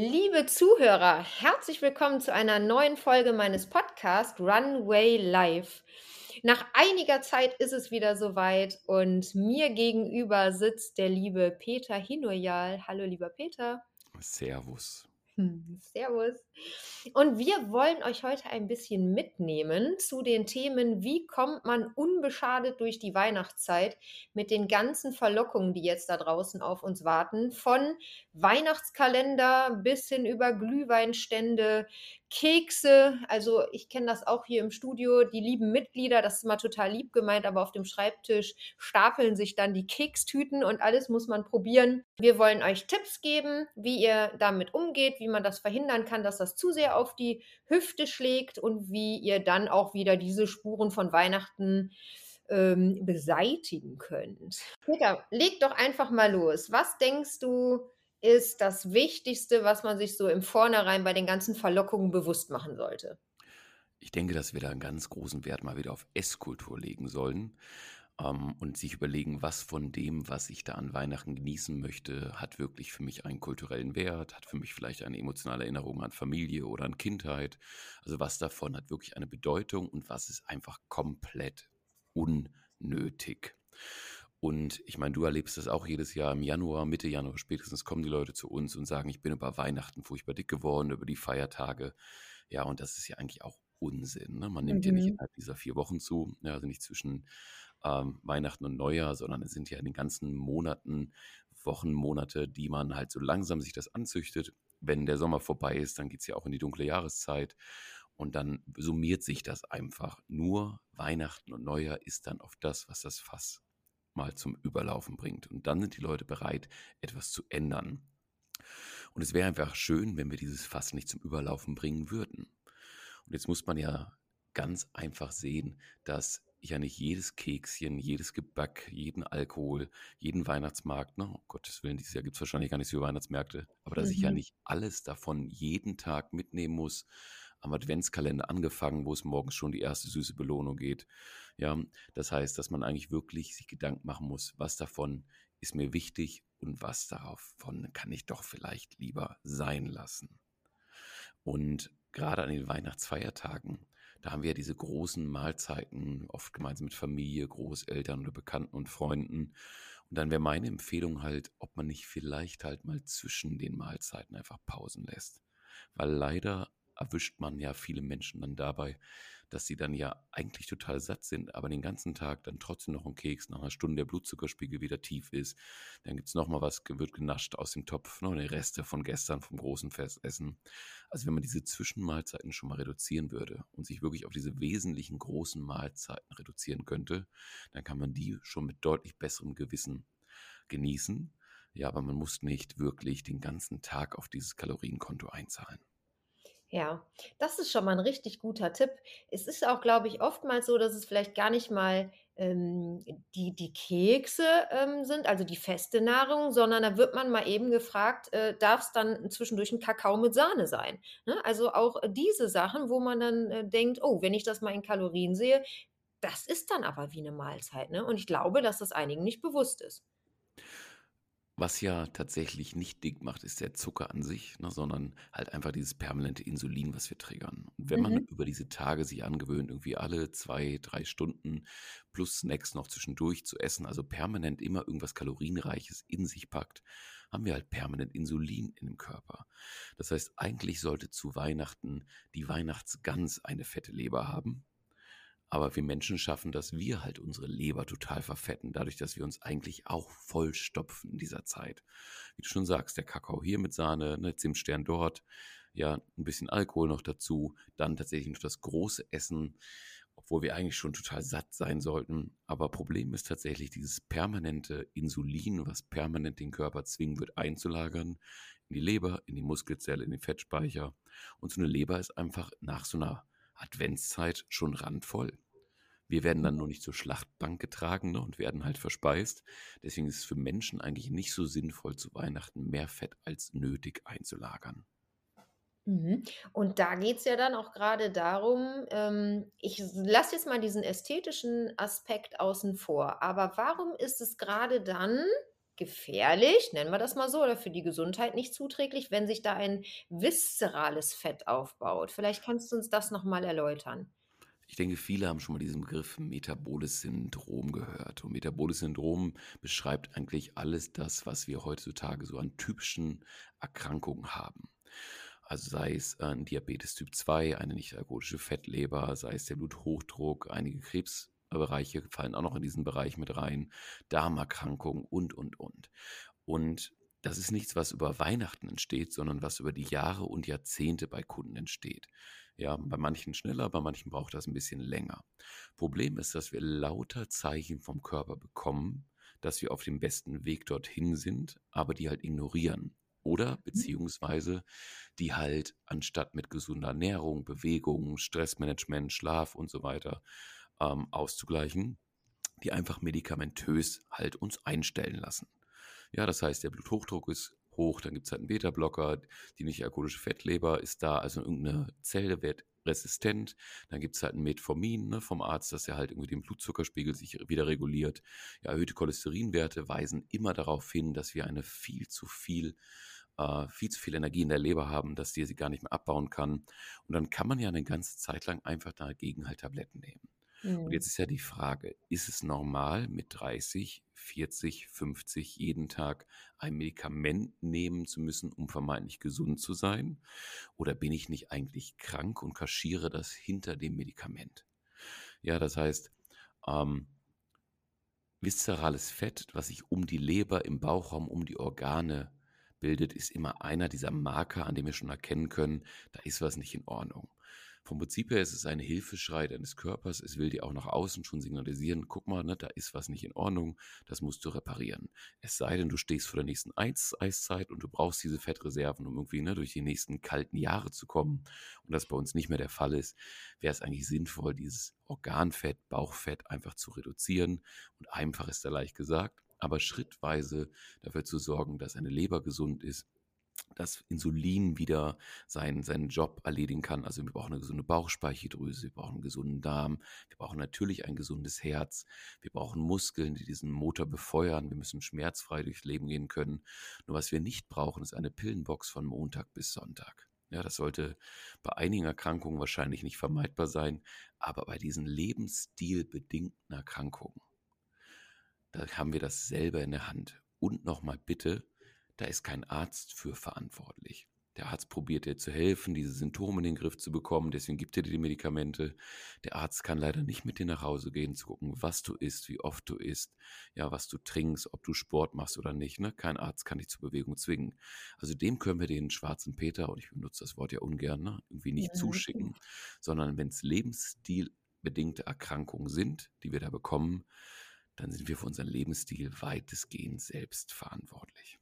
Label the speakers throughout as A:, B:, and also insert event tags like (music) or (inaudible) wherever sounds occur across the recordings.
A: Liebe Zuhörer, herzlich willkommen zu einer neuen Folge meines Podcasts Runway Live. Nach einiger Zeit ist es wieder soweit und mir gegenüber sitzt der liebe Peter Hinoyal. Hallo, lieber Peter.
B: Servus.
A: Hm, servus. Und wir wollen euch heute ein bisschen mitnehmen zu den Themen, wie kommt man unbeschadet durch die Weihnachtszeit mit den ganzen Verlockungen, die jetzt da draußen auf uns warten, von Weihnachtskalender bis hin über Glühweinstände, Kekse. Also ich kenne das auch hier im Studio, die lieben Mitglieder, das ist mal total lieb gemeint, aber auf dem Schreibtisch stapeln sich dann die Kekstüten und alles muss man probieren. Wir wollen euch Tipps geben, wie ihr damit umgeht, wie man das verhindern kann, dass das zu sehr auf die Hüfte schlägt und wie ihr dann auch wieder diese Spuren von Weihnachten ähm, beseitigen könnt. Peter, leg doch einfach mal los. Was denkst du, ist das Wichtigste, was man sich so im Vornherein bei den ganzen Verlockungen bewusst machen sollte?
B: Ich denke, dass wir da einen ganz großen Wert mal wieder auf Esskultur legen sollen ähm, und sich überlegen, was von dem, was ich da an Weihnachten genießen möchte, hat wirklich für mich einen kulturellen Wert, hat für mich vielleicht eine emotionale Erinnerung an Familie oder an Kindheit. Also was davon hat wirklich eine Bedeutung und was ist einfach komplett unnötig. Und ich meine, du erlebst das auch jedes Jahr im Januar, Mitte Januar spätestens kommen die Leute zu uns und sagen, ich bin über Weihnachten furchtbar dick geworden, über die Feiertage. Ja, und das ist ja eigentlich auch Unsinn. Ne? Man nimmt mhm. ja nicht mhm. innerhalb dieser vier Wochen zu, ja, also nicht zwischen ähm, Weihnachten und Neujahr, sondern es sind ja in den ganzen Monaten, Wochen, Monate, die man halt so langsam sich das anzüchtet. Wenn der Sommer vorbei ist, dann geht es ja auch in die dunkle Jahreszeit. Und dann summiert sich das einfach. Nur Weihnachten und Neujahr ist dann oft das, was das Fass mal zum Überlaufen bringt. Und dann sind die Leute bereit, etwas zu ändern. Und es wäre einfach schön, wenn wir dieses Fass nicht zum Überlaufen bringen würden. Und jetzt muss man ja ganz einfach sehen, dass ich ja nicht jedes Kekschen, jedes Gebäck, jeden Alkohol, jeden Weihnachtsmarkt, ne, um Gottes Willen, dieses Jahr gibt es wahrscheinlich gar nicht so viele Weihnachtsmärkte, aber dass mhm. ich ja mhm. nicht alles davon jeden Tag mitnehmen muss, am Adventskalender angefangen, wo es morgens schon die erste süße Belohnung geht. Ja, das heißt, dass man eigentlich wirklich sich Gedanken machen muss, was davon ist mir wichtig und was davon kann ich doch vielleicht lieber sein lassen. Und gerade an den Weihnachtsfeiertagen, da haben wir ja diese großen Mahlzeiten, oft gemeinsam mit Familie, Großeltern oder Bekannten und Freunden. Und dann wäre meine Empfehlung halt, ob man nicht vielleicht halt mal zwischen den Mahlzeiten einfach Pausen lässt. Weil leider erwischt man ja viele Menschen dann dabei, dass sie dann ja eigentlich total satt sind, aber den ganzen Tag dann trotzdem noch ein Keks, nach einer Stunde der Blutzuckerspiegel wieder tief ist. Dann gibt es nochmal was, wird genascht aus dem Topf, noch eine Reste von gestern vom großen Festessen. Also wenn man diese Zwischenmahlzeiten schon mal reduzieren würde und sich wirklich auf diese wesentlichen großen Mahlzeiten reduzieren könnte, dann kann man die schon mit deutlich besserem Gewissen genießen. Ja, aber man muss nicht wirklich den ganzen Tag auf dieses Kalorienkonto einzahlen.
A: Ja, das ist schon mal ein richtig guter Tipp. Es ist auch, glaube ich, oftmals so, dass es vielleicht gar nicht mal, ähm, die die Kekse, ähm, sind, also die feste Nahrung, sondern da wird man mal eben gefragt, äh, es dann zwischendurch ein Kakao mit Sahne sein, ne? Also auch diese Sachen, wo man dann, äh, denkt: „Oh, wenn ich das mal in Kalorien sehe, das ist dann aber wie eine Mahlzeit“, ne? Und ich glaube, dass das einigen nicht bewusst ist.
B: Was ja tatsächlich nicht dick macht, ist der Zucker an sich, ne, sondern halt einfach dieses permanente Insulin, was wir triggern. Und wenn man Mhm. über diese Tage sich angewöhnt, irgendwie alle zwei, drei Stunden plus Snacks noch zwischendurch zu essen, also permanent immer irgendwas Kalorienreiches in sich packt, haben wir halt permanent Insulin in dem Körper. Das heißt, eigentlich sollte zu Weihnachten die Weihnachtsgans eine fette Leber haben aber wir Menschen schaffen, dass wir halt unsere Leber total verfetten, dadurch, dass wir uns eigentlich auch vollstopfen in dieser Zeit. Wie du schon sagst, der Kakao hier mit Sahne, ne, Zimtstern dort, ja, ein bisschen Alkohol noch dazu, dann tatsächlich noch das große Essen, obwohl wir eigentlich schon total satt sein sollten. Aber Problem ist tatsächlich dieses permanente Insulin, was permanent den Körper zwingen wird einzulagern, in die Leber, in die Muskelzelle, in den Fettspeicher. Und so eine Leber ist einfach nach so einer Adventszeit schon randvoll. Wir werden dann nur nicht zur Schlachtbank getragen ne, und werden halt verspeist. Deswegen ist es für Menschen eigentlich nicht so sinnvoll, zu Weihnachten mehr Fett als nötig einzulagern.
A: Mhm. Und da geht es ja dann auch gerade darum, ähm, ich lasse jetzt mal diesen ästhetischen Aspekt außen vor, aber warum ist es gerade dann gefährlich, nennen wir das mal so, oder für die Gesundheit nicht zuträglich, wenn sich da ein viszerales Fett aufbaut. Vielleicht kannst du uns das noch mal erläutern.
B: Ich denke, viele haben schon mal diesen Begriff metaboles Syndrom gehört. Und metaboles Syndrom beschreibt eigentlich alles das, was wir heutzutage so an typischen Erkrankungen haben. Also sei es ein Diabetes Typ 2, eine nicht-alkoholische Fettleber, sei es der Bluthochdruck, einige Krebsbereiche fallen auch noch in diesen Bereich mit rein, Darmerkrankungen und, und, und. Und das ist nichts, was über Weihnachten entsteht, sondern was über die Jahre und Jahrzehnte bei Kunden entsteht. Ja, bei manchen schneller, bei manchen braucht das ein bisschen länger. Problem ist, dass wir lauter Zeichen vom Körper bekommen, dass wir auf dem besten Weg dorthin sind, aber die halt ignorieren. Oder mhm. beziehungsweise die halt anstatt mit gesunder Ernährung, Bewegung, Stressmanagement, Schlaf und so weiter ähm, auszugleichen, die einfach medikamentös halt uns einstellen lassen. Ja, das heißt, der Bluthochdruck ist hoch, dann gibt es halt einen Beta-Blocker, die nicht-alkoholische Fettleber ist da, also irgendeine Zelle wird resistent, dann gibt es halt ein Metformin ne, vom Arzt, dass er halt irgendwie den Blutzuckerspiegel sich wieder reguliert. Ja, erhöhte Cholesterinwerte weisen immer darauf hin, dass wir eine viel zu viel äh, viel zu viel Energie in der Leber haben, dass die sie gar nicht mehr abbauen kann. Und dann kann man ja eine ganze Zeit lang einfach dagegen halt Tabletten nehmen. Und
A: Mhm.
B: jetzt ist ja die Frage, ist es normal, mit 30, 40, 50 jeden Tag ein Medikament nehmen zu müssen, um vermeintlich gesund zu sein? Oder bin ich nicht eigentlich krank und kaschiere das hinter dem Medikament? Ja, das heißt, ähm, viszerales Fett, was sich um die Leber, im Bauchraum, um die Organe bildet, ist immer einer dieser Marker, an dem wir schon erkennen können, da ist was nicht in Ordnung. Vom Prinzip her ist es ein Hilfeschrei deines Körpers. Es will dir auch nach außen schon signalisieren, guck mal, ne, da ist was nicht in Ordnung, das musst du reparieren. Es sei denn, du stehst vor der nächsten Eis Eiszeit und du brauchst diese Fettreserven, um irgendwie ne, durch die nächsten kalten Jahre zu kommen. Und das bei uns nicht mehr der Fall ist, wäre es eigentlich sinnvoll, dieses Organfett, Bauchfett einfach zu reduzieren. Und einfach ist da leicht gesagt, aber schrittweise dafür zu sorgen, dass eine Leber gesund ist, dass Insulin wieder seinen, seinen Job erledigen kann. Also wir brauchen eine gesunde Bauchspeicheldrüse, wir brauchen einen gesunden Darm, wir brauchen natürlich ein gesundes Herz, wir brauchen Muskeln, die diesen Motor befeuern, wir müssen schmerzfrei durchs Leben gehen können. Nur was wir nicht brauchen, ist eine Pillenbox von Montag bis Sonntag. Ja, das sollte bei einigen Erkrankungen wahrscheinlich nicht vermeidbar sein, aber bei diesen lebensstilbedingten Erkrankungen, da haben wir das selber in der Hand. Und nochmal bitte, da ist kein Arzt für verantwortlich. Der Arzt probiert dir zu helfen, diese Symptome in den Griff zu bekommen, deswegen gibt er dir die Medikamente. Der Arzt kann leider nicht mit dir nach Hause gehen, zu gucken, was du isst, wie oft du isst, ja, was du trinkst, ob du Sport machst oder nicht. Ne? Kein Arzt kann dich zur Bewegung zwingen. Also dem können wir den schwarzen Peter, und ich benutze das Wort ja ungern, ne? irgendwie nicht
A: Mhm.
B: zuschicken, sondern wenn es lebensstilbedingte Erkrankungen sind, die wir da bekommen, dann sind wir für unseren Lebensstil weitestgehend selbst verantwortlich.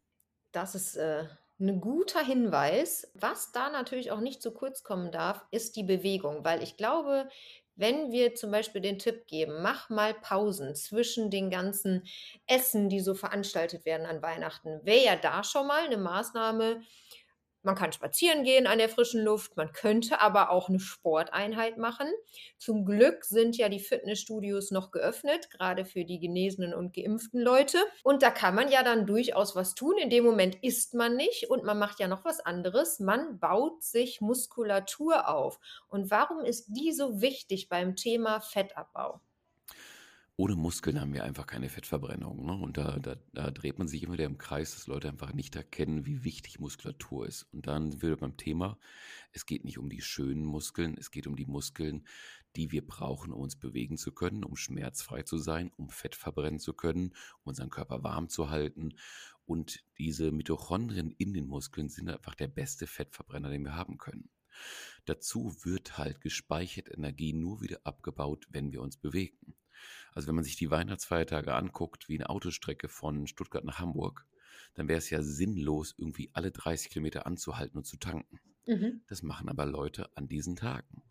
A: Das ist, äh, 'n guter Hinweis. Was da natürlich auch nicht zu kurz kommen darf, ist die Bewegung, weil ich glaube, wenn wir zum Beispiel den Tipp geben: „Mach mal Pausen zwischen den ganzen Essen, die so veranstaltet werden an Weihnachten“, wäre ja da schon mal 'ne Maßnahme. Man kann spazieren gehen an der frischen Luft, man könnte aber auch 'ne Sporteinheit machen. Zum Glück sind ja die Fitnessstudios noch geöffnet, grade für die genesenen und geimpften Leute. Und da kann man ja dann durchaus was tun. In dem Moment isst man nicht und man macht ja noch was anderes. Man baut sich Muskulatur auf. Und warum ist die so wichtig beim Thema Fettabbau?
B: Ohne Muskeln haben wir einfach keine Fettverbrennung, ne? Und da da da dreht man sich immer wieder im Kreis, dass Leute einfach nicht erkennen, wie wichtig Muskulatur ist. Und dann sind wir beim Thema, es geht nicht um die schönen Muskeln, es geht um die Muskeln, die wir brauchen, um uns bewegen zu können, um schmerzfrei zu sein, um Fett verbrennen zu können, um unseren Körper warm zu halten. Und diese Mitochondrien in den Muskeln sind einfach der beste Fettverbrenner, den wir haben können. Dazu wird halt gespeicherte Energie nur wieder abgebaut, wenn wir uns bewegen. Also wenn man sich die Weihnachtsfeiertage anguckt, wie eine Autostrecke von Stuttgart nach Hamburg, dann wäre es ja sinnlos, irgendwie alle 30 Kilometer anzuhalten und zu tanken.
A: Mhm.
B: Das machen aber Leute an diesen Tagen.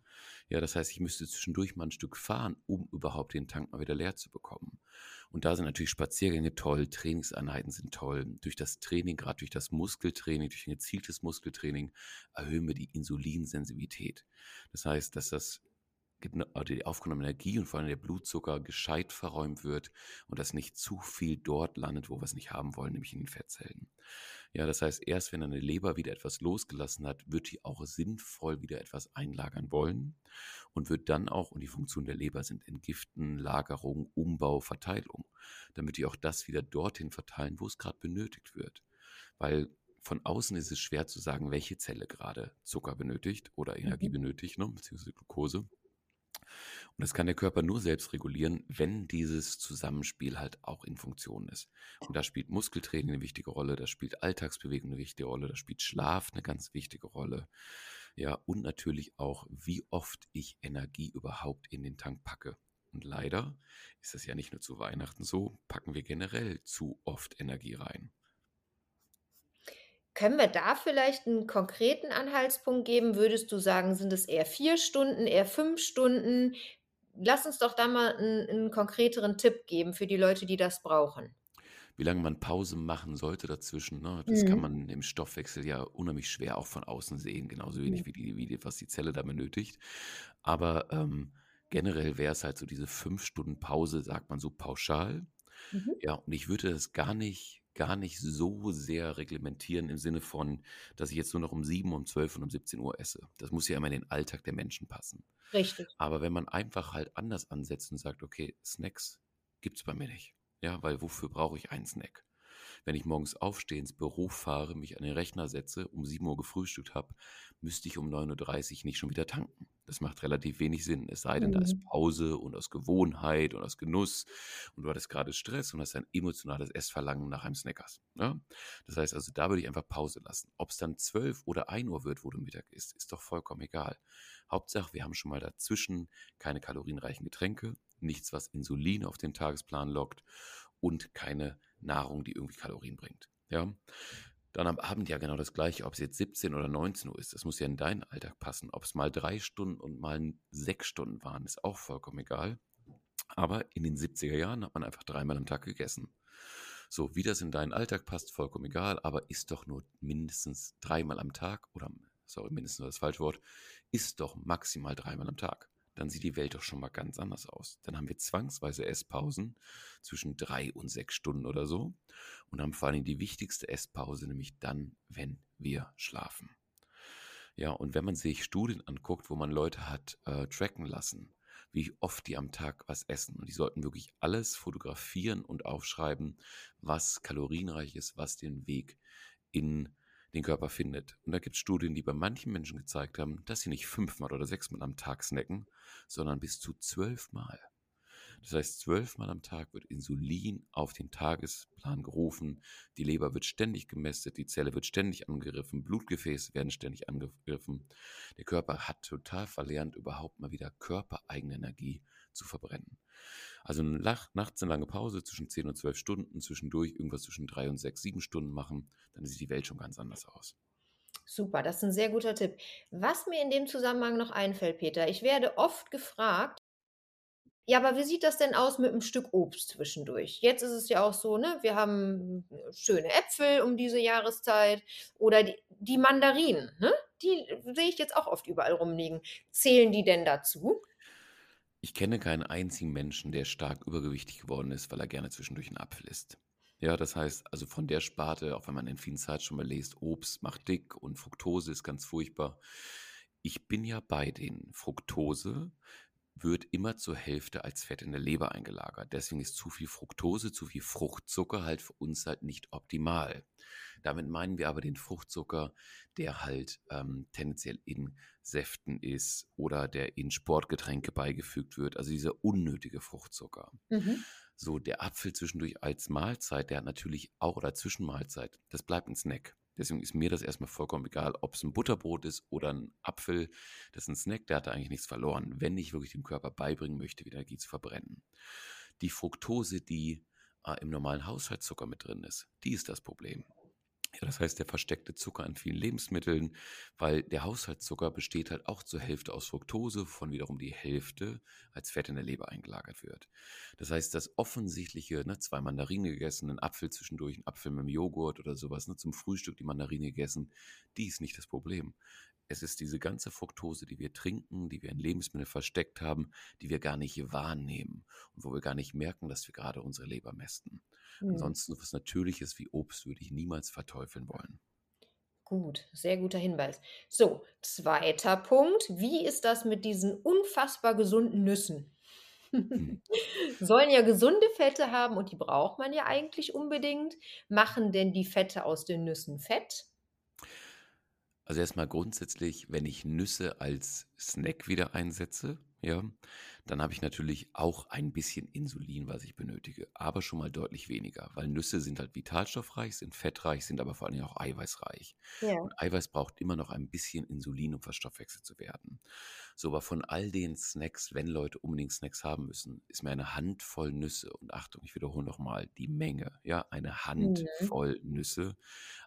B: Ja, das heißt, ich müsste zwischendurch mal ein Stück fahren, um überhaupt den Tank mal wieder leer zu bekommen. Und da sind natürlich Spaziergänge toll, Trainingseinheiten sind toll. Durch das Training, gerade durch das Muskeltraining, durch ein gezieltes Muskeltraining, erhöhen wir die Insulinsensitivität. Das heißt, dass das die aufgenommene Energie und vor allem der Blutzucker gescheit verräumt wird und dass nicht zu viel dort landet, wo wir es nicht haben wollen, nämlich in den Fettzellen. Ja, das heißt, erst wenn eine Leber wieder etwas losgelassen hat, wird die auch sinnvoll wieder etwas einlagern wollen und wird dann auch, und die Funktion der Leber sind Entgiften, Lagerung, Umbau, Verteilung, damit die auch das wieder dorthin verteilen, wo es gerade benötigt wird. Weil von außen ist es schwer zu sagen, welche Zelle gerade Zucker benötigt oder Energie mhm. benötigt, ne, beziehungsweise Glucose. Und das kann der Körper nur selbst regulieren, wenn dieses Zusammenspiel halt auch in Funktion ist. Und da spielt Muskeltraining eine wichtige Rolle, da spielt Alltagsbewegung eine wichtige Rolle, da spielt Schlaf eine ganz wichtige Rolle. Ja, und natürlich auch, wie oft ich Energie überhaupt in den Tank packe. Und leider ist das ja nicht nur zu Weihnachten so, packen wir generell zu oft Energie rein.
A: Können wir da vielleicht einen konkreten Anhaltspunkt geben? Würdest du sagen, sind es eher vier Stunden, eher fünf Stunden? Lass uns doch da mal einen 'n konkreteren Tipp geben für die Leute, die das brauchen.
B: Wie lange man Pause machen sollte dazwischen, ne? Das kann
A: Mhm.
B: man im Stoffwechsel ja unheimlich schwer auch von außen sehen, genauso
A: Mhm.
B: wenig wie die wie die was die Zelle da benötigt. Aber, ähm, generell wäre es halt so diese 5 Stunden Pause, sagt man so pauschal.
A: Mhm.
B: Ja, und ich würde das gar nicht gar nicht so sehr reglementieren im Sinne von, dass ich jetzt nur noch um 7, um 12 und um 17 Uhr esse. Das muss ja immer in den Alltag der Menschen passen.
A: Richtig.
B: Aber wenn man einfach halt anders ansetzt und sagt: „Okay, Snacks gibt's bei mir nicht.“ Ja, weil wofür brauche ich einen Snack? Wenn ich morgens aufstehe, ins Büro fahre, mich an den Rechner setze, um 7 Uhr gefrühstückt habe, müsste ich um 9:30 nicht schon wieder tanken. Das macht relativ wenig Sinn, es sei denn, da ist
A: Mhm.
B: Pause und aus Gewohnheit und aus Genuss und du hattest gerade Stress und hast ein emotionales Essverlangen nach einem Snackers, ne? Das heißt also, da würde ich einfach Pause lassen. Ob es dann 12 oder 1 wird, wo du Mittag isst, ist doch vollkommen egal. Hauptsache, wir haben schon mal dazwischen keine kalorienreichen Getränke, nichts, was Insulin auf den Tagesplan lockt und keine Nahrung, die irgendwie Kalorien bringt. Ja? Dann am Abend ja genau das gleiche, ob es jetzt 17 oder 19 Uhr ist. Das muss ja in deinen Alltag passen. Ob es mal drei Stunden und mal sechs Stunden waren, ist auch vollkommen egal. Aber in den 70er Jahren hat man einfach dreimal am Tag gegessen. So, wie das in deinen Alltag passt, vollkommen egal, aber ist doch nur mindestens dreimal am Tag oder, sorry, mindestens das falsche Wort, ist doch maximal dreimal am Tag dann sieht die Welt doch schon mal ganz anders aus. Dann haben wir zwangsweise Esspausen zwischen drei und sechs Stunden oder so und haben vor allem die wichtigste Esspause, nämlich dann, wenn wir schlafen. Ja, und wenn man sich Studien anguckt, wo man Leute hat äh, tracken lassen, wie oft die am Tag was essen. Und die sollten wirklich alles fotografieren und aufschreiben, was kalorienreich ist, was den Weg in den Körper findet. Und da gibt es Studien, die bei manchen Menschen gezeigt haben, dass sie nicht fünfmal oder sechsmal am Tag snacken, sondern bis zu zwölfmal. Das heißt, zwölfmal am Tag wird Insulin auf den Tagesplan gerufen, die Leber wird ständig gemästet, die Zelle wird ständig angegriffen, Blutgefäße werden ständig angegriffen. Der Körper hat total verlernt, überhaupt mal wieder körpereigene Energie zu verbrennen. Also nachts eine lange Pause zwischen 10 und 12 Stunden, zwischendurch irgendwas zwischen 3 und 6, 7 Stunden machen, dann sieht die Welt schon ganz anders aus.
A: Super, das ist ein sehr guter Tipp. Was mir in dem Zusammenhang noch einfällt, Peter, ich werde oft gefragt ja, aber wie sieht das denn aus mit 'm Stück Obst zwischendurch? Jetzt ist es ja auch so, ne, wir haben schöne Äpfel um diese Jahreszeit oder die die Mandarinen, ne? Die sehe ich jetzt auch oft überall rumliegen. Zählen die denn dazu?
B: Ich kenne keinen einzigen Menschen, der stark übergewichtig geworden ist, weil er gerne zwischendurch 'n Apfel isst. Ja, das heißt, also von der Sparte, auch wenn man in vielen Zeiten schon mal liest, Obst macht dick und Fructose ist ganz furchtbar. Ich bin ja bei den Fructose wird immer zur Hälfte als Fett in der Leber eingelagert. Deswegen ist zu viel Fructose, zu viel Fruchtzucker halt für uns halt nicht optimal. Damit meinen wir aber den Fruchtzucker, der halt ähm, tendenziell in Säften ist oder der in Sportgetränke beigefügt wird, also dieser unnötige Fruchtzucker.
A: Mhm.
B: So, der Apfel zwischendurch als Mahlzeit, der hat natürlich auch, oder Zwischenmahlzeit, das bleibt ein Snack. Deswegen ist mir das erstmal vollkommen egal, ob es ein Butterbrot ist oder ein Apfel. Das ist ein Snack, der hat da eigentlich nichts verloren, wenn ich wirklich dem Körper beibringen möchte, wieder Energie zu verbrennen. Die Fructose, die äh, im normalen Haushaltszucker mit drin ist, die ist das Problem. Ja, das heißt, der versteckte Zucker in vielen Lebensmitteln, weil der Haushaltszucker besteht halt auch zur Hälfte aus Fructose, von wiederum die Hälfte als Fett in der Leber eingelagert wird. Das heißt, das offensichtliche, ne, zwei Mandarinen gegessen, einen Apfel zwischendurch, einen Apfel mit dem Joghurt oder sowas, ne, zum Frühstück die Mandarine gegessen, die ist nicht das Problem. Es ist diese ganze Fructose, die wir trinken, die wir in Lebensmitteln versteckt haben, die wir gar nicht wahrnehmen und wo wir gar nicht merken, dass wir gerade unsere Leber mästen. Mhm. Ansonsten was Natürliches wie Obst würde ich niemals verteufeln wollen.
A: Gut, sehr guter Hinweis. So, zweiter Punkt. Wie ist das mit diesen unfassbar gesunden Nüssen? Hm. (laughs) Sollen ja gesunde Fette haben und die braucht man ja eigentlich unbedingt. Machen denn die Fette aus den Nüssen Fett?
B: Also erstmal grundsätzlich, wenn ich Nüsse als Snack wieder einsetze, ja, dann habe ich natürlich auch ein bisschen Insulin, was ich benötige, aber schon mal deutlich weniger, weil Nüsse sind halt vitalstoffreich, sind fettreich, sind aber vor allem auch eiweißreich.
A: Ja.
B: Und Eiweiß braucht immer noch ein bisschen Insulin, um verstoffwechselt zu werden. So, aber von all den Snacks, wenn Leute unbedingt Snacks haben müssen, ist mir eine Handvoll Nüsse und Achtung, ich wiederhole nochmal die Menge, ja, eine mhm. Handvoll mhm. Nüsse,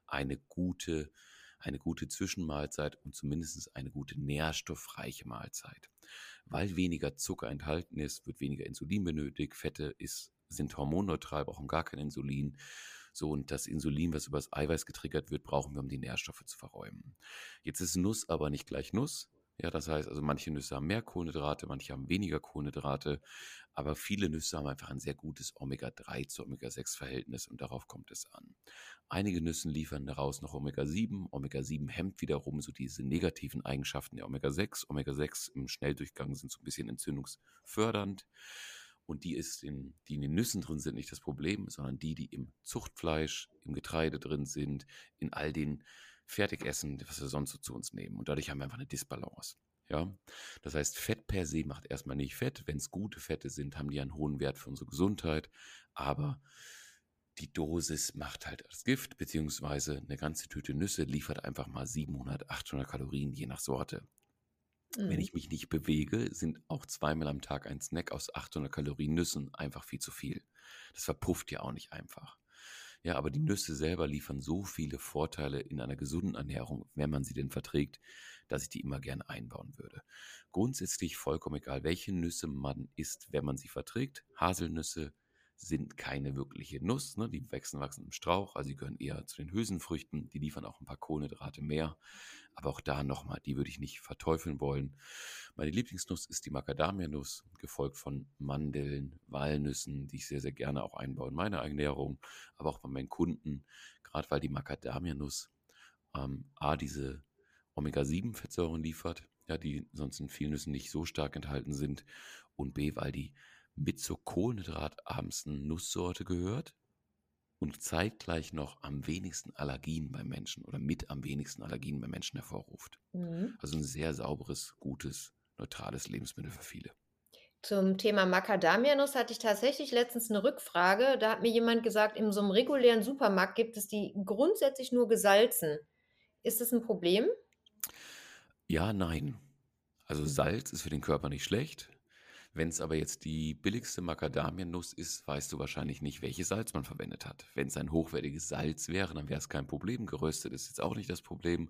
B: eine gute eine gute Zwischenmahlzeit und zumindest eine gute nährstoffreiche Mahlzeit. Weil weniger Zucker enthalten ist, wird weniger Insulin benötigt. Fette ist, sind hormonneutral, brauchen gar kein Insulin. So, und das Insulin, was über das Eiweiß getriggert wird, brauchen wir, um die Nährstoffe zu verräumen. Jetzt ist Nuss aber nicht gleich Nuss. Ja, das heißt, also manche Nüsse haben mehr Kohlenhydrate, manche haben weniger Kohlenhydrate, aber viele Nüsse haben einfach ein sehr gutes Omega-3 zu Omega-6-Verhältnis und darauf kommt es an. Einige Nüsse liefern daraus noch Omega-7. Omega-7 hemmt wiederum so diese negativen Eigenschaften der Omega-6. Omega-6 im Schnelldurchgang sind so ein bisschen entzündungsfördernd. Und die, ist in, die in den Nüssen drin sind, nicht das Problem, sondern die, die im Zuchtfleisch, im Getreide drin sind, in all den Fertigessen, was wir sonst so zu uns nehmen. Und dadurch haben wir einfach eine Disbalance. Ja, das heißt, Fett per se macht erstmal nicht Fett. Wenn es gute Fette sind, haben die einen hohen Wert für unsere Gesundheit. Aber die Dosis macht halt das Gift, beziehungsweise eine ganze Tüte Nüsse liefert einfach mal 700, 800 Kalorien je nach Sorte. Mhm. Wenn ich mich nicht bewege, sind auch zweimal am Tag ein Snack aus 800 Kalorien Nüssen einfach viel zu viel. Das verpufft ja auch nicht einfach. Ja, aber die Nüsse selber liefern so viele Vorteile in einer gesunden Ernährung, wenn man sie denn verträgt, dass ich die immer gern einbauen würde. Grundsätzlich vollkommen egal, welche Nüsse man isst, wenn man sie verträgt. Haselnüsse sind keine wirkliche Nuss, ne? die wachsen, wachsen im Strauch, also sie gehören eher zu den Hülsenfrüchten, die liefern auch ein paar Kohlenhydrate mehr. Aber auch da nochmal, die würde ich nicht verteufeln wollen. Meine Lieblingsnuss ist die Macadamia-Nuss, gefolgt von Mandeln, Walnüssen, die ich sehr, sehr gerne auch einbaue in meine Ernährung, aber auch bei meinen Kunden, gerade weil die Macadamia-Nuss ähm, A, diese Omega-7-Fettsäuren liefert, ja, die sonst in vielen Nüssen nicht so stark enthalten sind, und B, weil die mit zur kohlenhydratarmsten Nusssorte gehört, und zeitgleich noch am wenigsten Allergien beim Menschen oder mit am wenigsten Allergien beim Menschen hervorruft. Mhm. Also ein sehr sauberes, gutes, neutrales Lebensmittel für viele.
A: Zum Thema Macadamianuss hatte ich tatsächlich letztens eine Rückfrage. Da hat mir jemand gesagt, in so einem regulären Supermarkt gibt es die grundsätzlich nur gesalzen. Ist das ein Problem?
B: Ja, nein. Also mhm. Salz ist für den Körper nicht schlecht. Wenn es aber jetzt die billigste Macadamianuss ist, weißt du wahrscheinlich nicht, welches Salz man verwendet hat. Wenn es ein hochwertiges Salz wäre, dann wäre es kein Problem. Geröstet ist jetzt auch nicht das Problem.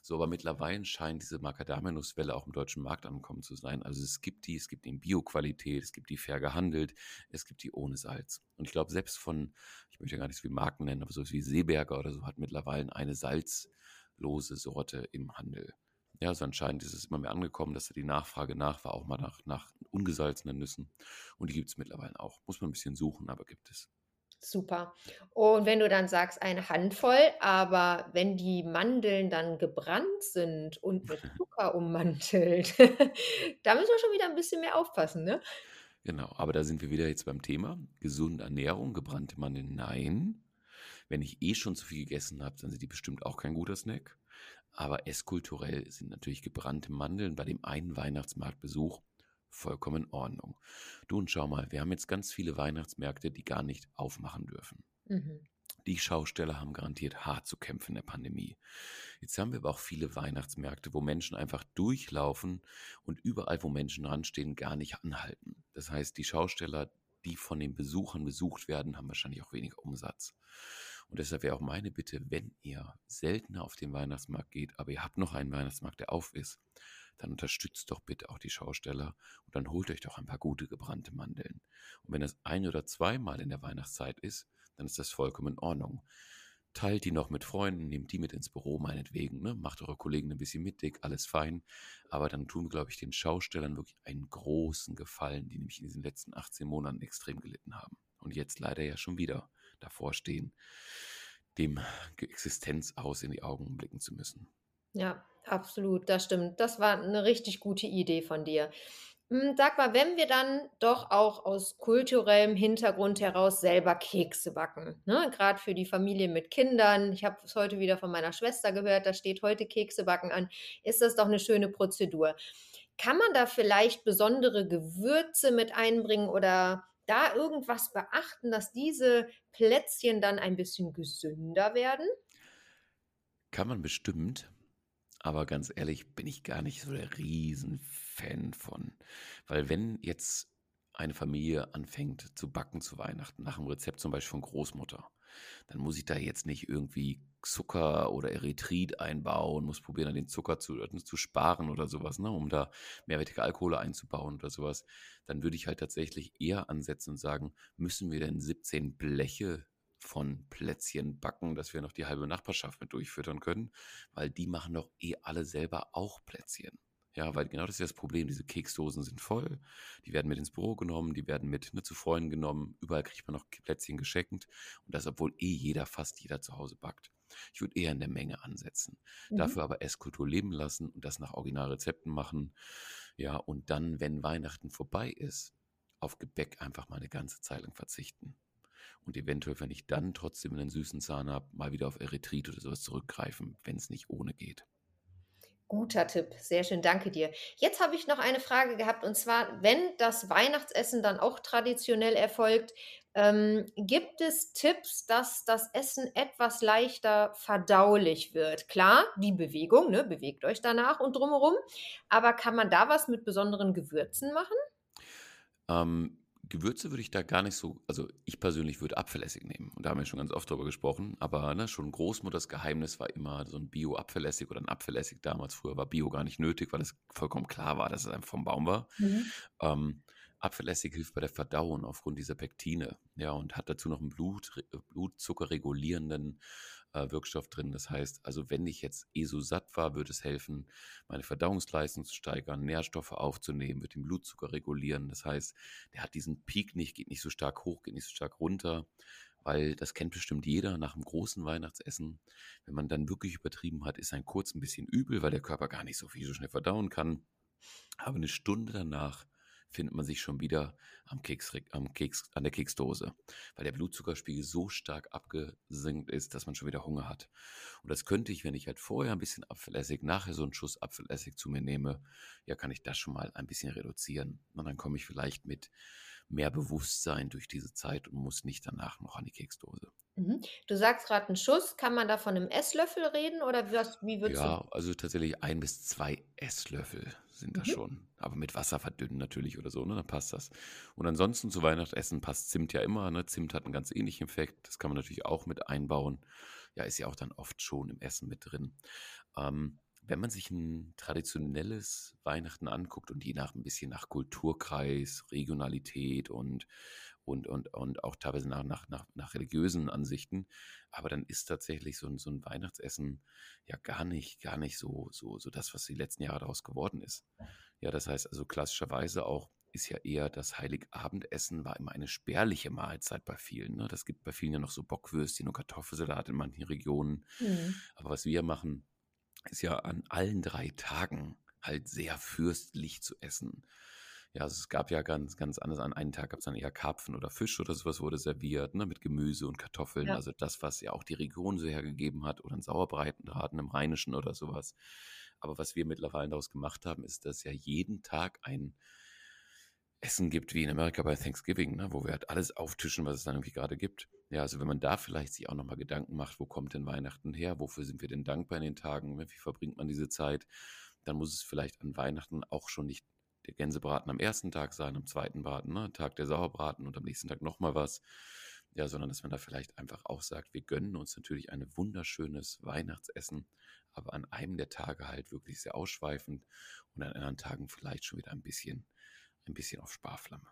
B: So, aber mittlerweile scheint diese Macadamianusswelle auch im deutschen Markt angekommen zu sein. Also es gibt die, es gibt die in Bio-Qualität, es gibt die fair gehandelt, es gibt die ohne Salz. Und ich glaube, selbst von, ich möchte gar nicht so viele Marken nennen, aber so wie Seeberger oder so, hat mittlerweile eine salzlose Sorte im Handel. Ja, also anscheinend ist es immer mehr angekommen, dass da die Nachfrage nach war, auch mal nach, nach ungesalzenen Nüssen. Und die gibt es mittlerweile auch. Muss man ein bisschen suchen, aber gibt es.
A: Super. Und wenn du dann sagst, eine Handvoll, aber wenn die Mandeln dann gebrannt sind und mit (laughs) Zucker ummantelt, (laughs) da müssen wir schon wieder ein bisschen mehr aufpassen, ne?
B: Genau, aber da sind wir wieder jetzt beim Thema. Gesunde Ernährung, gebrannte Mandeln, nein. Wenn ich eh schon zu viel gegessen habe, dann sind die bestimmt auch kein guter Snack. Aber esskulturell sind natürlich gebrannte Mandeln bei dem einen Weihnachtsmarktbesuch vollkommen in Ordnung. Du und schau mal, wir haben jetzt ganz viele Weihnachtsmärkte, die gar nicht aufmachen dürfen. Mhm. Die Schausteller haben garantiert hart zu kämpfen in der Pandemie. Jetzt haben wir aber auch viele Weihnachtsmärkte, wo Menschen einfach durchlaufen und überall, wo Menschen ranstehen, gar nicht anhalten. Das heißt, die Schausteller, die von den Besuchern besucht werden, haben wahrscheinlich auch weniger Umsatz. Und deshalb wäre auch meine Bitte, wenn ihr seltener auf den Weihnachtsmarkt geht, aber ihr habt noch einen Weihnachtsmarkt, der auf ist, dann unterstützt doch bitte auch die Schausteller und dann holt euch doch ein paar gute gebrannte Mandeln. Und wenn das ein oder zweimal in der Weihnachtszeit ist, dann ist das vollkommen in Ordnung. teilt die noch mit Freunden, nehmt die mit ins Büro, meinetwegen, ne? macht eure Kollegen ein bisschen mittig, alles fein. Aber dann tun wir, glaube ich, den Schaustellern wirklich einen großen Gefallen, die nämlich in diesen letzten 18 Monaten extrem gelitten haben. Und jetzt leider ja schon wieder davor stehen, dem Existenz aus in die Augen blicken zu müssen.
A: Ja, absolut, das stimmt. Das war eine richtig gute Idee von dir. Hm, sag mal, wenn wir dann doch auch aus kulturellem Hintergrund heraus selber Kekse backen, ne? Grad für die Familie mit Kindern. Ich habe es heute wieder von meiner Schwester gehört, da steht heute Keksebacken an. Ist das doch eine schöne Prozedur. Kann man da vielleicht besondere Gewürze mit einbringen oder da irgendwas beachten, dass diese Plätzchen dann ein bisschen gesünder werden?
B: Kann man bestimmt. Aber ganz ehrlich, bin ich gar nicht so der Riesenfan von. Weil wenn jetzt eine Familie anfängt zu backen zu Weihnachten, nach einem Rezept zum Beispiel von Großmutter, dann muss ich da jetzt nicht irgendwie Zucker oder Erythrit einbauen, muss probieren, den Zucker zu, äh, zu sparen oder sowas, ne, um da mehrwertige Alkohole einzubauen oder sowas. Dann würde ich halt tatsächlich eher ansetzen und sagen, müssen wir denn 17 Bleche von Plätzchen backen, dass wir noch die halbe Nachbarschaft mit durchfüttern können, weil die machen doch eh alle selber auch Plätzchen. Ja, weil genau das ist ja das Problem. Diese Keksdosen sind voll, die werden mit ins Büro genommen, die werden mit ne, zu Freunden genommen, überall kriegt man noch Plätzchen geschenkt und das, obwohl eh jeder, fast jeder zu Hause backt. Ich würde eher in der Menge ansetzen. Mhm. Dafür aber Esskultur leben lassen und das nach Originalrezepten machen. Ja, und dann, wenn Weihnachten vorbei ist, auf Gebäck einfach mal eine ganze Zeit lang verzichten und eventuell, wenn ich dann trotzdem einen süßen Zahn habe, mal wieder auf Erythrit oder sowas zurückgreifen, wenn es nicht ohne geht.
A: Guter Tipp, sehr schön, danke dir. Jetzt habe ich noch eine Frage gehabt und zwar, wenn das Weihnachtsessen dann auch traditionell erfolgt, ähm, gibt es Tipps, dass das Essen etwas leichter verdaulich wird? Klar, die Bewegung, ne, bewegt euch danach und drumherum, aber kann man da was mit besonderen Gewürzen machen?
B: Ähm, Gewürze würde ich da gar nicht so, also ich persönlich würde Apfelessig nehmen. Und da haben wir schon ganz oft drüber gesprochen. Aber ne, schon Großmutters Geheimnis war immer so ein Bio-Apfelessig oder ein Apfelessig damals. Früher war Bio gar nicht nötig, weil es vollkommen klar war, dass es einfach vom Baum war. Mhm. Ähm, Apfelessig hilft bei der Verdauung aufgrund dieser Pektine. Ja, und hat dazu noch einen Blut, Blutzuckerregulierenden äh, Wirkstoff drin. Das heißt, also wenn ich jetzt eh so satt war, würde es helfen, meine Verdauungsleistung zu steigern, Nährstoffe aufzunehmen, wird den Blutzucker regulieren. Das heißt, der hat diesen Peak nicht, geht nicht so stark hoch, geht nicht so stark runter, weil das kennt bestimmt jeder nach einem großen Weihnachtsessen. Wenn man dann wirklich übertrieben hat, ist ein kurz ein bisschen übel, weil der Körper gar nicht so viel so schnell verdauen kann. Aber eine Stunde danach findet man sich schon wieder am Keks, am Keks, an der Keksdose, weil der Blutzuckerspiegel so stark abgesenkt ist, dass man schon wieder Hunger hat. Und das könnte ich, wenn ich halt vorher ein bisschen Apfelessig, nachher so einen Schuss Apfelessig zu mir nehme, ja, kann ich das schon mal ein bisschen reduzieren. Und dann komme ich vielleicht mit mehr Bewusstsein durch diese Zeit und muss nicht danach noch an die Keksdose.
A: Mhm. Du sagst gerade einen Schuss. Kann man da von einem Esslöffel reden oder was, wie würdest
B: Ja, also tatsächlich ein bis zwei Esslöffel sind das Mhm. schon. Aber mit Wasser verdünnen natürlich oder so, ne? Dann passt das. Und ansonsten zu Weihnachtsessen passt Zimt ja immer, ne? Zimt hat einen ganz ähnlichen Effekt. Das kann man natürlich auch mit einbauen. Ja, ist ja auch dann oft schon im Essen mit drin. Ähm, wenn man sich ein traditionelles Weihnachten anguckt und je nach ein bisschen nach Kulturkreis, Regionalität und und, und, und auch teilweise nach, nach, nach, nach religiösen Ansichten. Aber dann ist tatsächlich so ein, so ein Weihnachtsessen ja gar nicht, gar nicht so, so, so das, was die letzten Jahre daraus geworden ist. Ja, das heißt also klassischerweise auch ist ja eher das Heiligabendessen war immer eine spärliche Mahlzeit bei vielen. Ne? Das gibt bei vielen ja noch so Bockwürstchen und Kartoffelsalat in manchen Regionen. Mhm. Aber was wir machen, ist ja an allen drei Tagen halt sehr fürstlich zu essen. Ja, also es gab ja ganz, ganz anders. An einem Tag gab es dann eher Karpfen oder Fisch oder sowas wurde serviert, ne, mit Gemüse und Kartoffeln. Ja. Also das, was ja auch die Region so hergegeben hat oder ein Sauerbreitenbraten im Rheinischen oder sowas. Aber was wir mittlerweile daraus gemacht haben, ist, dass ja jeden Tag ein Essen gibt, wie in Amerika bei Thanksgiving, ne, wo wir halt alles auftischen, was es dann irgendwie gerade gibt. Ja, also wenn man da vielleicht sich auch nochmal Gedanken macht, wo kommt denn Weihnachten her? Wofür sind wir denn dankbar in den Tagen? Wie verbringt man diese Zeit? Dann muss es vielleicht an Weihnachten auch schon nicht der Gänsebraten am ersten Tag sein, am zweiten Braten, ne, Tag der Sauerbraten und am nächsten Tag nochmal was. Ja, sondern dass man da vielleicht einfach auch sagt, wir gönnen uns natürlich ein wunderschönes Weihnachtsessen, aber an einem der Tage halt wirklich sehr ausschweifend und an anderen Tagen vielleicht schon wieder ein bisschen, ein bisschen auf Sparflamme.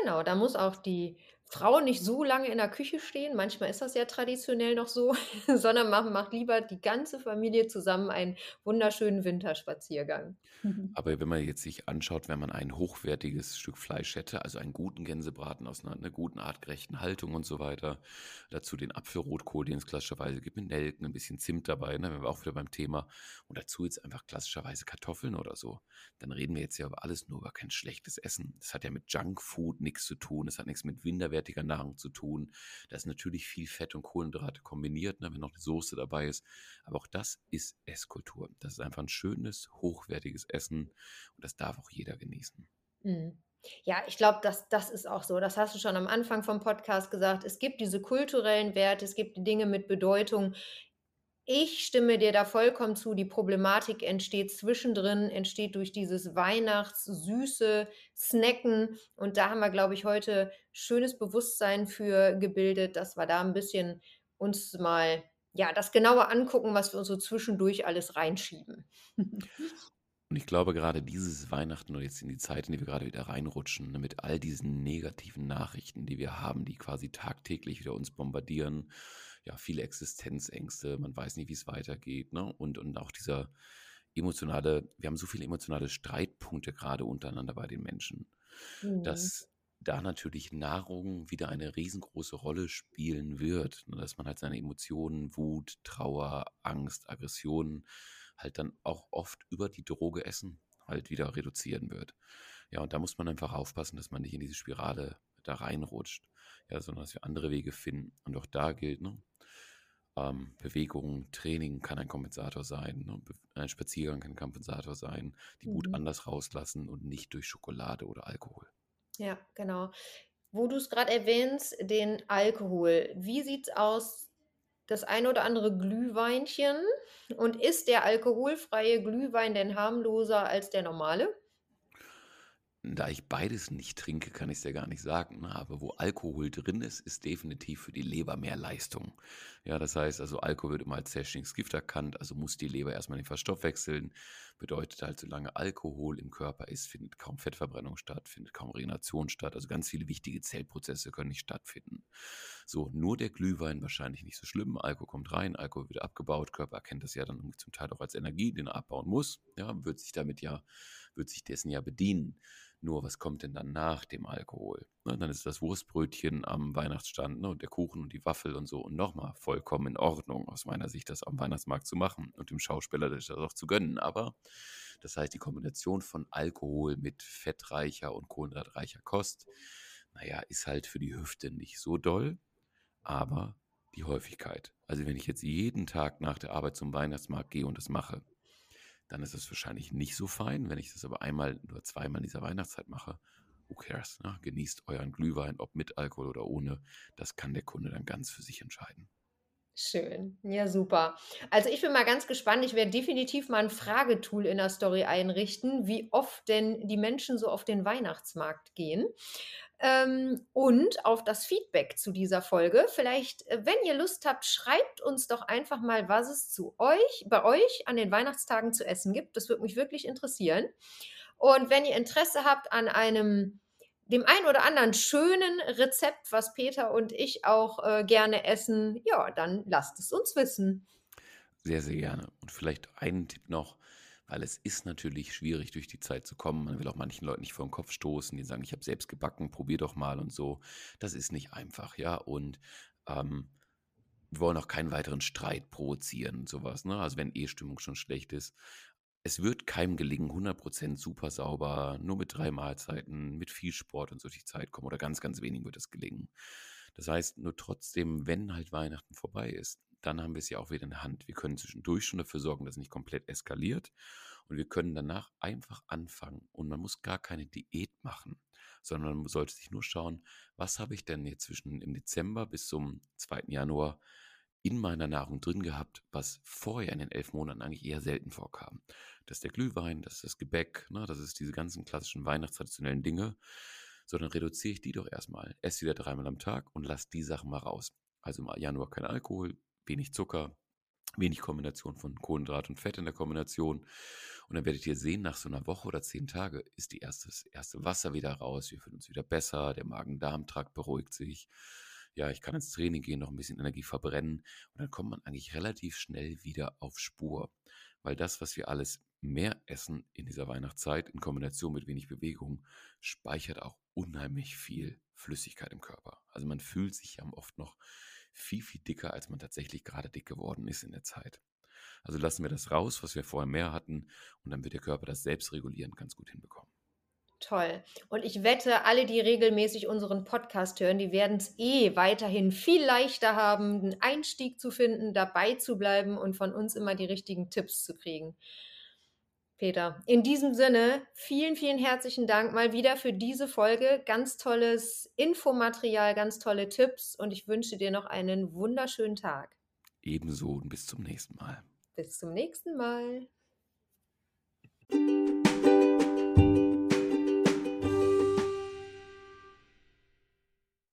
A: Genau, da muss auch die Frauen nicht so lange in der Küche stehen, manchmal ist das ja traditionell noch so, (laughs) sondern machen macht lieber die ganze Familie zusammen einen wunderschönen Winterspaziergang. (laughs)
B: Aber wenn man jetzt sich anschaut, wenn man ein hochwertiges Stück Fleisch hätte, also einen guten Gänsebraten aus einer, einer guten artgerechten Haltung und so weiter, dazu den Apfelrotkohl, den es klassischerweise gibt, mit Nelken, ein bisschen Zimt dabei, ne, wenn wir auch wieder beim Thema, und dazu jetzt einfach klassischerweise Kartoffeln oder so, dann reden wir jetzt ja über alles nur über kein schlechtes Essen. Das hat ja mit Junkfood nichts zu tun, das hat nichts mit minderwertiger Nahrung zu tun. Da ist natürlich viel Fett und Kohlenhydrate kombiniert, ne, wenn noch eine Soße dabei ist. Aber auch das ist Esskultur. Das ist einfach ein schönes, hochwertiges Essen und das darf auch jeder genießen.
A: Mhm. Ja, ich glaube, das, das ist auch so. Das hast du schon am Anfang vom Podcast gesagt. Es gibt diese kulturellen Werte, es gibt Dinge mit Bedeutung. Ich stimme dir da vollkommen zu. Die Problematik entsteht zwischendrin, entsteht durch dieses Weihnachtssüße Snacken. Und da haben wir, glaube ich, heute schönes Bewusstsein für gebildet, dass wir da ein bisschen uns mal ja, das genauer angucken, was wir uns so zwischendurch alles reinschieben.
B: Und ich glaube, gerade dieses Weihnachten und jetzt in die Zeit, in die wir gerade wieder reinrutschen, ne, mit all diesen negativen Nachrichten, die wir haben, die quasi tagtäglich wieder uns bombardieren, ja, viele Existenzängste, man weiß nicht, wie es weitergeht, ne? Und, und auch dieser emotionale, wir haben so viele emotionale Streitpunkte gerade untereinander bei den Menschen,
A: Mhm.
B: dass da natürlich Nahrung wieder eine riesengroße Rolle spielen wird, ne? Dass man halt seine Emotionen, Wut, Trauer, Angst, Aggressionen halt dann auch oft über die Droge Essen halt wieder reduzieren wird. Ja, und da muss man einfach aufpassen, dass man nicht in diese Spirale da reinrutscht, ja, sondern dass wir andere Wege finden. Und auch da gilt, ne, ähm, Bewegung, Training kann ein Kompensator sein, ne, ein Spaziergang kann ein Kompensator sein, die Wut
A: Mhm.
B: anders rauslassen und nicht durch Schokolade oder Alkohol.
A: Ja, genau. Wo du es gerade erwähnst, den Alkohol. Wie sieht's aus? Das ein oder andere Glühweinchen. Und ist der alkoholfreie Glühwein denn harmloser als der normale?
B: Da ich beides nicht trinke, kann ich es dir gar nicht sagen. Ne? Aber wo Alkohol drin ist, ist definitiv für die Leber mehr Leistung. Ja, das heißt, also Alkohol wird immer als Zerstörungsgift erkannt, also muss die Leber erstmal den verstoffwechseln. Bedeutet halt, solange Alkohol im Körper ist, findet kaum Fettverbrennung statt, findet kaum Regeneration statt. Also ganz viele wichtige Zellprozesse können nicht stattfinden. So, nur der Glühwein wahrscheinlich nicht so schlimm. Alkohol kommt rein, Alkohol wird abgebaut, Körper erkennt das ja dann zum Teil auch als Energie, den er abbauen muss. Ja, wird sich damit ja, wird sich dessen ja bedienen. Nur was kommt denn dann nach dem Alkohol? Ne, dann ist das Wurstbrötchen am Weihnachtsstand ne, und der Kuchen und die Waffel und so und nochmal vollkommen in Ordnung aus meiner Sicht, das am Weihnachtsmarkt zu machen und dem Schauspieler das auch zu gönnen. Aber das heißt, die Kombination von Alkohol mit fettreicher und kohlenhydratreicher Kost, naja, ist halt für die Hüfte nicht so doll, aber die Häufigkeit. Also wenn ich jetzt jeden Tag nach der Arbeit zum Weihnachtsmarkt gehe und das mache, dann ist es wahrscheinlich nicht so fein. Wenn ich das aber einmal oder zweimal in dieser Weihnachtszeit mache, who cares? Ne? Genießt euren Glühwein, ob mit Alkohol oder ohne. Das kann der Kunde dann ganz für sich entscheiden.
A: Schön. Ja, super. Also ich bin mal ganz gespannt. Ich werde definitiv mal ein Fragetool in der Story einrichten, wie oft denn die Menschen so auf den Weihnachtsmarkt gehen. Ähm, und auf das Feedback zu dieser Folge. Vielleicht, äh, wenn ihr Lust habt, schreibt uns doch einfach mal, was es zu euch, bei euch an den Weihnachtstagen zu essen gibt. Das würde mich wirklich interessieren. Und wenn ihr Interesse habt an einem, dem ein oder anderen schönen Rezept, was Peter und ich auch äh, gerne essen, ja, dann lasst es uns wissen.
B: Sehr, sehr gerne. Und vielleicht einen Tipp noch, weil es ist natürlich schwierig, durch die Zeit zu kommen. Man will auch manchen Leuten nicht vor den Kopf stoßen, die sagen, ich habe selbst gebacken, probier doch mal und so. Das ist nicht einfach, ja. Und ähm, wir wollen auch keinen weiteren Streit provozieren und sowas. Ne? Also wenn eh Stimmung schon schlecht ist. Es wird keinem gelingen, 100% super sauber, nur mit drei Mahlzeiten, mit viel Sport und so die Zeit kommen. Oder ganz, ganz wenig wird es gelingen. Das heißt, nur trotzdem, wenn halt Weihnachten vorbei ist, dann haben wir es ja auch wieder in der Hand. Wir können zwischendurch schon dafür sorgen, dass es nicht komplett eskaliert. Und wir können danach einfach anfangen. Und man muss gar keine Diät machen, sondern man sollte sich nur schauen, was habe ich denn jetzt zwischen im Dezember bis zum 2. Januar in meiner Nahrung drin gehabt, was vorher in den elf Monaten eigentlich eher selten vorkam. Das ist der Glühwein, das ist das Gebäck, ne, das ist diese ganzen klassischen weihnachtstraditionellen Dinge. Sondern reduziere ich die doch erstmal. Ess wieder dreimal am Tag und lass die Sachen mal raus. Also im Januar kein Alkohol, wenig Zucker, wenig Kombination von Kohlenhydrat und Fett in der Kombination. Und dann werdet ihr sehen, nach so einer Woche oder zehn Tage ist die erste, das erste Wasser wieder raus, wir fühlen uns wieder besser, der Magen-Darm-Trakt beruhigt sich. Ja, ich kann ins Training gehen, noch ein bisschen Energie verbrennen und dann kommt man eigentlich relativ schnell wieder auf Spur. Weil das, was wir alles mehr essen in dieser Weihnachtszeit in Kombination mit wenig Bewegung, speichert auch unheimlich viel Flüssigkeit im Körper. Also man fühlt sich ja oft noch viel, viel dicker, als man tatsächlich gerade dick geworden ist in der Zeit. Also lassen wir das raus, was wir vorher mehr hatten, und dann wird der Körper das selbst regulieren ganz gut hinbekommen.
A: Toll. Und ich wette, alle, die regelmäßig unseren Podcast hören, die werden es eh weiterhin viel leichter haben, einen Einstieg zu finden, dabei zu bleiben und von uns immer die richtigen Tipps zu kriegen. Peter, in diesem Sinne, vielen, vielen herzlichen Dank mal wieder für diese Folge. Ganz tolles Infomaterial, ganz tolle Tipps und ich wünsche dir noch einen wunderschönen Tag.
B: Ebenso und bis zum nächsten Mal.
A: Bis zum nächsten Mal.